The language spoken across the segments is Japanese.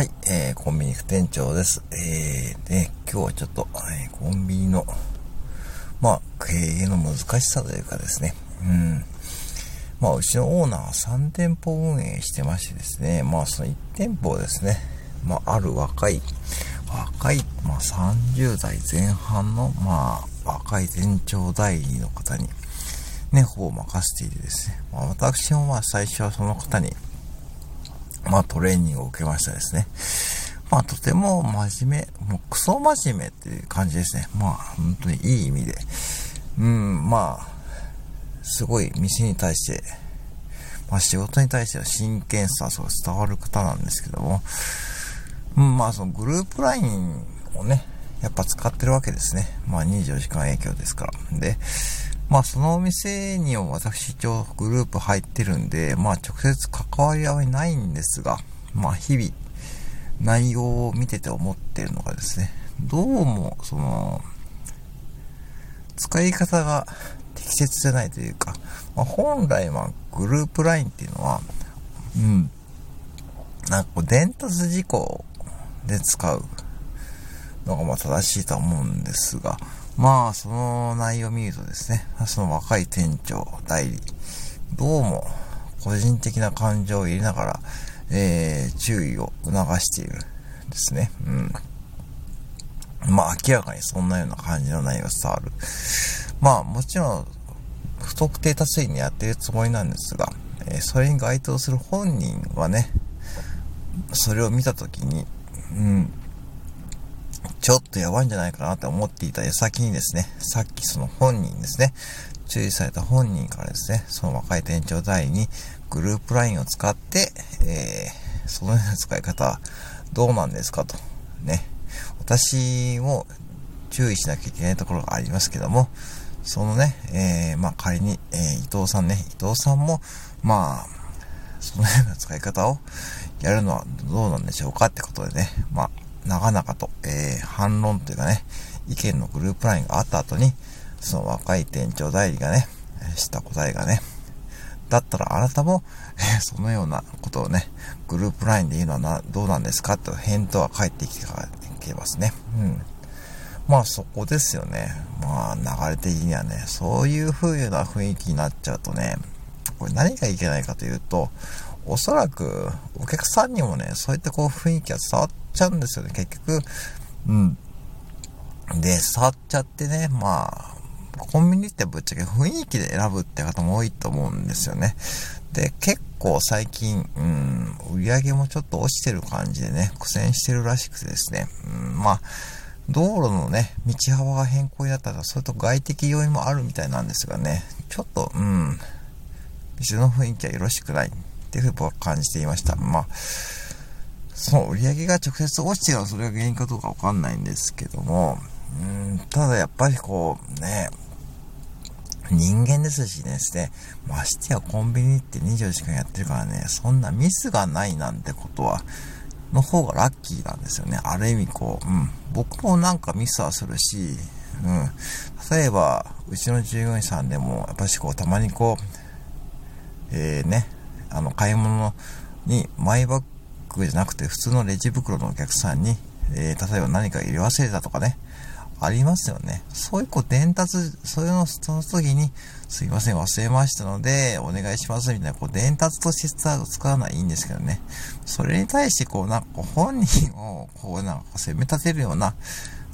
はい、えー、コンビニ副店長です。えー、で、今日はちょっと、えー、コンビニの、まあ、経営の難しさというかですね、うん。まあ、うちのオーナーは3店舗運営してましてですね、まあ、その1店舗ですね、まあ、ある若い、若い、まあ、30代前半の、まあ、若い店長代理の方に、ね、ほぼ任せていてですね、まあ、私もまあ、最初はその方に、まあトレーニングを受けましたですね。まあとても真面目、もうクソ真面目っていう感じですね。まあ本当にいい意味で。うん、まあ、すごい店に対して、まあ仕事に対しては真剣さ、そう伝わる方なんですけども、うん、まあそのグループ LINE をね、やっぱ使ってるわけですね。まあ24時間影響ですから。で、まあそのお店にも私一応グループ入ってるんで、まあ直接関わり合いないんですが、まあ日々内容を見てて思ってるのがですね、どうもその、使い方が適切じゃないというか、まあ、本来はグループ LINE っていうのは、うん、なんかこう伝達事項で使うのがまあ正しいと思うんですが、まあ、その内容を見るとですね、その若い店長、代理、どうも、個人的な感情を入れながら、えー、注意を促しているですね。うん。まあ、明らかにそんなような感じの内容が伝わる。まあ、もちろん、不特定多数にやってるつもりなんですが、えー、それに該当する本人はね、それを見たときに、うん、ちょっとやばいんじゃないかなって思っていた矢先にですね、さっきその本人ですね、注意された本人からですね、その若い店長代にグループ LINE を使って、えー、そのような使い方どうなんですかと。ね。私も注意しなきゃいけないところがありますけども、そのね、えー、まあ仮に、えー、伊藤さんね、伊藤さんも、まあ、そのような使い方をやるのはどうなんでしょうかってことでね、まあ、長々と、えー、反論というかね、意見のグループラインがあった後に、その若い店長代理がね、した答えがね、だったらあなたも、えー、そのようなことをね、グループラインで言うのはな、どうなんですか？と返答は返ってきてきますね。うん。まあそこですよね。まあ流れ的にはね、そういう風な雰囲気になっちゃうとね、これ何がいけないかというと、おそらくお客さんにもね、そういったこう雰囲気が伝わっちゃうんですよね、結局。うん。で、触っちゃってね、まあ、コンビニってぶっちゃけ雰囲気で選ぶって方も多いと思うんですよね。で、結構最近、うん、売り上げもちょっと落ちてる感じでね、苦戦してるらしくてですね、うん、まあ、道路のね、道幅が変更になったら、それと外的要因もあるみたいなんですがね、ちょっと、うん、店の雰囲気はよろしくないっていうふうに僕は感じていました。まあ、その売り上げが直接落ちてはそれが原因かどうかわかんないんですけども、うん、ただやっぱりこうね、人間ですしですね、ましてやコンビニって24時間やってるからね、そんなミスがないなんてことは、の方がラッキーなんですよね。ある意味こう、うん、僕もなんかミスはするし、うん、例えば、うちの従業員さんでも、やっぱしこう、たまにこう、えー、ね、あの、買い物にマイバックじゃなくて普通のレジ袋のお客さんに、えー、例えば何か入れ忘れたとかね、ありますよね。そういうこう伝達、そういうの、その時に、すいません、忘れましたので、お願いします、みたいな、こう伝達として使うのはいいんですけどね。それに対して、こう、なんか本人を、こう、なんか責め立てるような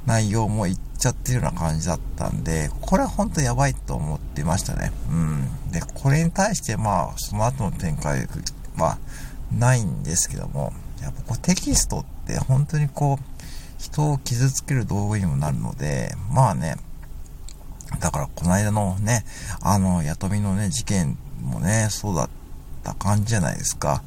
内容も言っちゃってるような感じだったんで、これは本当やばいと思ってましたね。うん。で、これに対して、まあ、その後の展開は、ないんですけども、やっぱこうテキストって本当にこう、人を傷つける道具にもなるので、まあね、だからこの間のね、あの、やとみのね、事件もね、そうだった感じじゃないですか。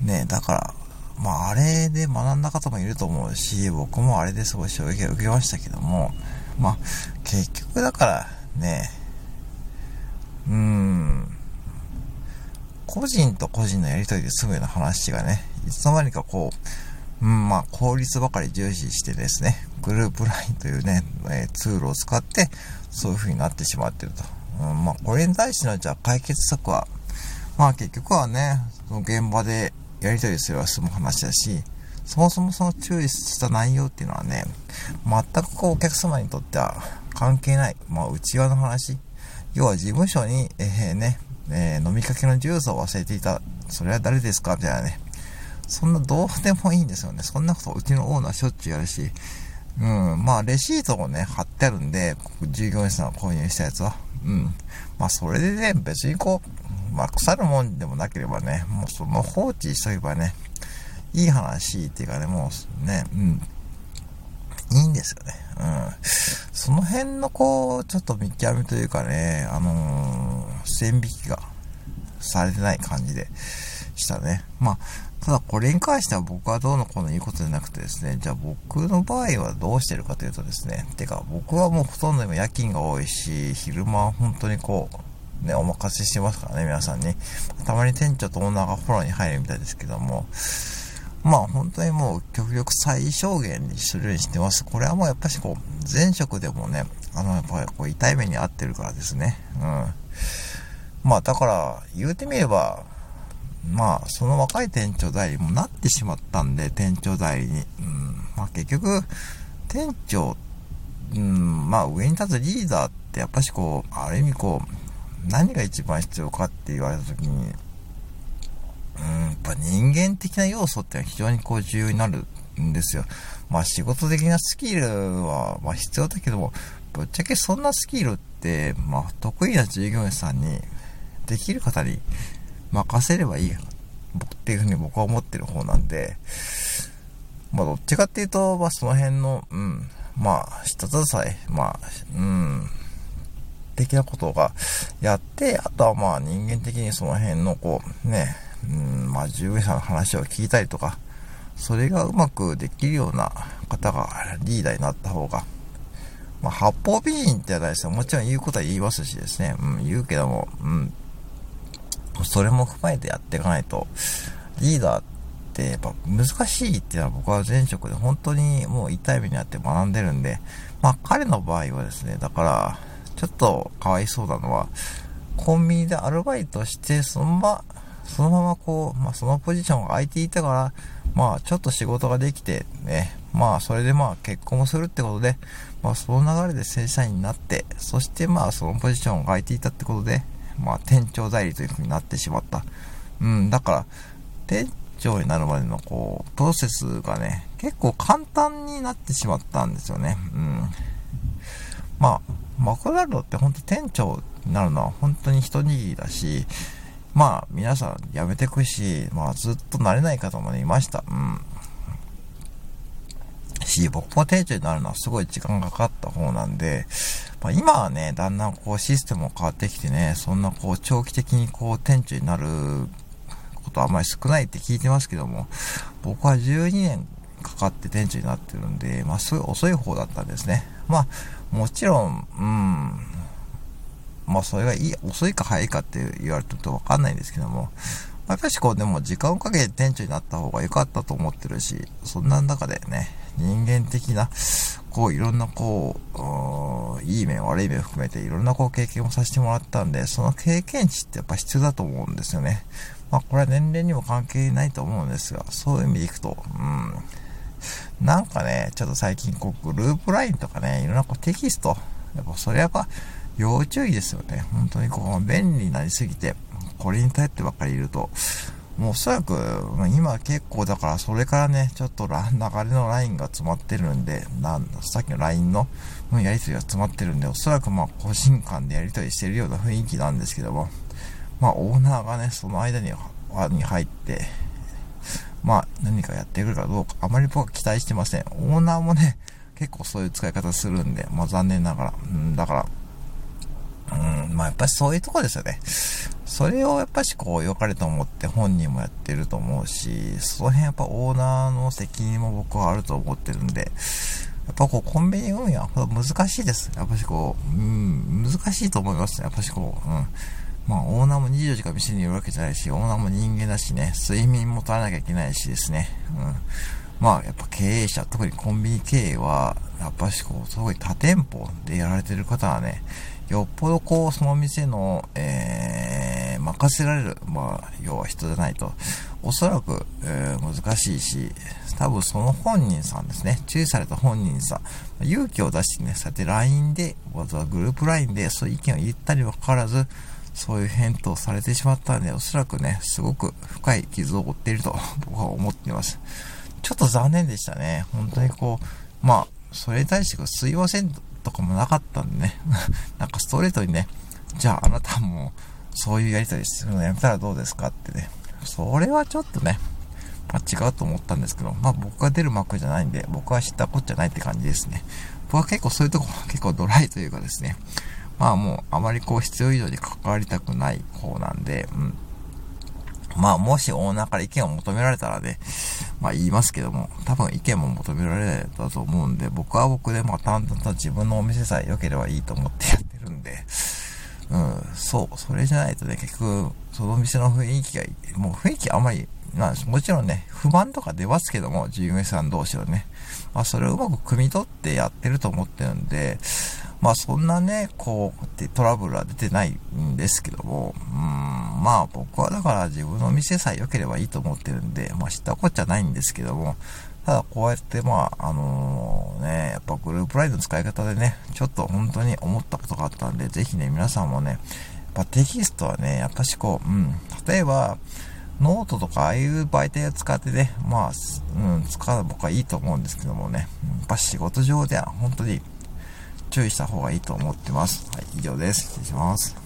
ね、だから、まああれで学んだ方もいると思うし、僕もあれですごい衝撃を受けましたけども、まあ結局だからね、うん、個人と個人のやりとりで済むような話がね、いつの間にかこう、うん、まあ、効率ばかり重視してですね、グループ LINE というね、え、ツールを使って、そういう風になってしまってると。うん、まあ、これに対しての、じゃあ解決策は、まあ結局はね、その現場でやりとりすれば済む話だし、そもそもその注意した内容っていうのはね、全くこうお客様にとっては関係ない、まあ内輪の話。要は事務所に、えー、ね、えー、飲みかけのジュースを忘れていた。それは誰ですか？みたいなね。そんなどうでもいいんですよね。そんなことうちのオーナーしょっちゅうやるし。うん。まあ、レシートをね、貼ってあるんで、従業員さんが購入したやつは。うん。まあ、それでね、別にこう、まあ、腐るもんでもなければね、もうその放置しとけばね、いい話っていうかね、もうね、うん。いいんですよね。うん。その辺のこう、ちょっと見極めというかね、あのー、線引きがされてない感じでしたね。まあ、ただこれに関しては僕はどうのこうの言うことじゃなくてですね、じゃあ僕の場合はどうしてるかというとですね、てか僕はもうほとんど今夜勤が多いし、昼間は本当にこう、ね、お任せしてますからね、皆さんに。たまに店長とオーナーがフォローに入るみたいですけども、まあ本当にもう極力最小限にするようにしてます。これはもうやっぱしこう、前職でもね、あのやっぱりこう痛い目に遭ってるからですね。うん。まあだから言うてみれば、まあその若い店長代理もなってしまったんで、店長代理に。うん。まあ結局、店長、うん、まあ上に立つリーダーってやっぱしこう、ある意味こう、何が一番必要かって言われた時に、うん、やっぱ人間的な要素っては非常にこう重要になるんですよ。まあ仕事的なスキルはま必要だけども、ぶっちゃけそんなスキルって、まあ得意な従業員さんに、できる方に任せればいいっていうふうに僕は思ってる方なんで、まあどっちかっていうと、まあその辺の、うん、まあ一つさえ、まあ、うん、的なことがやって、あとはまあ人間的にその辺のこう、ね、うん、まあ、従業員さんの話を聞いたりとか、それがうまくできるような方がリーダーになった方が、まあ、八方美人ってないですよ。もちろん言うことは言いますしですね。うん、言うけども、うん。それも踏まえてやっていかないと、リーダーってやっぱ難しいっていうのは僕は前職で本当にもう痛い目にあって学んでるんで、まあ彼の場合はですね、だから、ちょっとかわいそうなのは、コンビニでアルバイトして、そのままそのままこう、まあ、そのポジションが空いていたから、まあ、ちょっと仕事ができて、ね、まあ、それでまあ、結婚をするってことで、まあ、その流れで正社員になって、そしてまあ、そのポジションが空いていたってことで、まあ、店長代理というふうになってしまった。うん、だから、店長になるまでのこう、プロセスがね、結構簡単になってしまったんですよね。うん。まあ、マクドナルドって本当店長になるのは本当に一握りだし、まあ、皆さん辞めてくし、まあ、ずっと慣れない方もいました。うん。し、僕も店長になるのはすごい時間がかかった方なんで、まあ、今はね、だんだんこうシステムも変わってきてね、そんなこう長期的にこう店長になることはあんまり少ないって聞いてますけども、僕は12年かかって店長になってるんで、まあすごい遅い方だったんですね。まあ、もちろん、うん、まあそれがいい、遅いか早いかって言われるとわかんないんですけども、やっぱしこうでも時間をかけて店長になった方が良かったと思ってるし、そんな中でね、人間的な、こういろんなこう、いい面悪い面含めていろんなこう経験をさせてもらったんで、その経験値ってやっぱ必要だと思うんですよね。まあこれは年齢にも関係ないと思うんですが、そういう意味でいくと、うん。なんかね、ちょっと最近こう、グループラインとかね、いろんなこうテキスト、やっぱそれやっぱ、要注意ですよね。本当にこう、便利になりすぎて、これに頼ってばっかりいると、もうおそらく、今結構だからそれからね、ちょっと流れのラインが詰まってるんで、なんさっきの LINE のやりとりが詰まってるんで、おそらくまあ個人間でやりとりしてるような雰囲気なんですけども、まあオーナーがね、その間にに入って、まあ何かやってくるかどうか、あまり僕は期待してません。オーナーもね、結構そういう使い方するんで、まあ残念ながら。うん、だから、うん、まあやっぱりそういうとこですよね。それをやっぱしこう良かれと思って本人もやってると思うし、その辺やっぱオーナーの責任も僕はあると思ってるんで、やっぱこうコンビニ運営は難しいです。やっぱしこう、うん、難しいと思いますね。やっぱしこう、うん。まあオーナーも24時間店にいるわけじゃないし、オーナーも人間だしね、睡眠も取らなきゃいけないしですね。うん。まあやっぱ経営者、特にコンビニ経営は、やっぱしこう、すごい多店舗でやられてる方はね、よっぽどこう、その店の、えー、任せられる、まあ、要は人じゃないと、おそらく、えー、難しいし、多分その本人さんですね、注意された本人さん、勇気を出してね、そうやって LINE で、わざわざグループ LINE でそういう意見を言ったにもかかわらず、そういう返答されてしまったんで、おそらくね、すごく深い傷を負っていると僕は思っています。ちょっと残念でしたね。本当にこう、まあ、それに対してすいませんとかもなかったんでね、なんかストレートにね、じゃああなたもそういうやりとりするのやめたらどうですかってね、それはちょっとね、まあ、違うと思ったんですけど、まあ僕が出る幕じゃないんで、僕は知ったこっちゃないって感じですね。僕は結構そういうとこ 結構ドライというかですね、まあもうあまりこう必要以上に関わりたくない方なんで、うん。まあもしオーナーから意見を求められたらね、まあ言いますけども、多分意見も求められたと思うんで、僕は僕でまあ淡々と自分のお店さえ良ければいいと思ってやってるんで、うん、そう、それじゃないとね、結局、その店の雰囲気が、もう雰囲気あんまり、まあ、もちろんね、不満とか出ますけども、従業員さん同士はね。まあ、それをうまく汲み取ってやってると思ってるんで、まあ、そんなね、こう、トラブルは出てないんですけども、うん、まあ、僕はだから自分の店さえ良ければいいと思ってるんで、まあ、知ったこっちゃないんですけども、ただこうやってまあ、あのー、ね、やっぱグループラインの使い方でね、ちょっと本当に思ったことがあったんで、ぜひね、皆さんもね、やっぱテキストはね、やっぱしこう、うん、例えば、ノートとかああいう媒体を使ってね、まあ、うん、使う僕はいいと思うんですけどもね、やっぱ仕事上では本当に注意した方がいいと思ってます。はい、以上です。失礼します。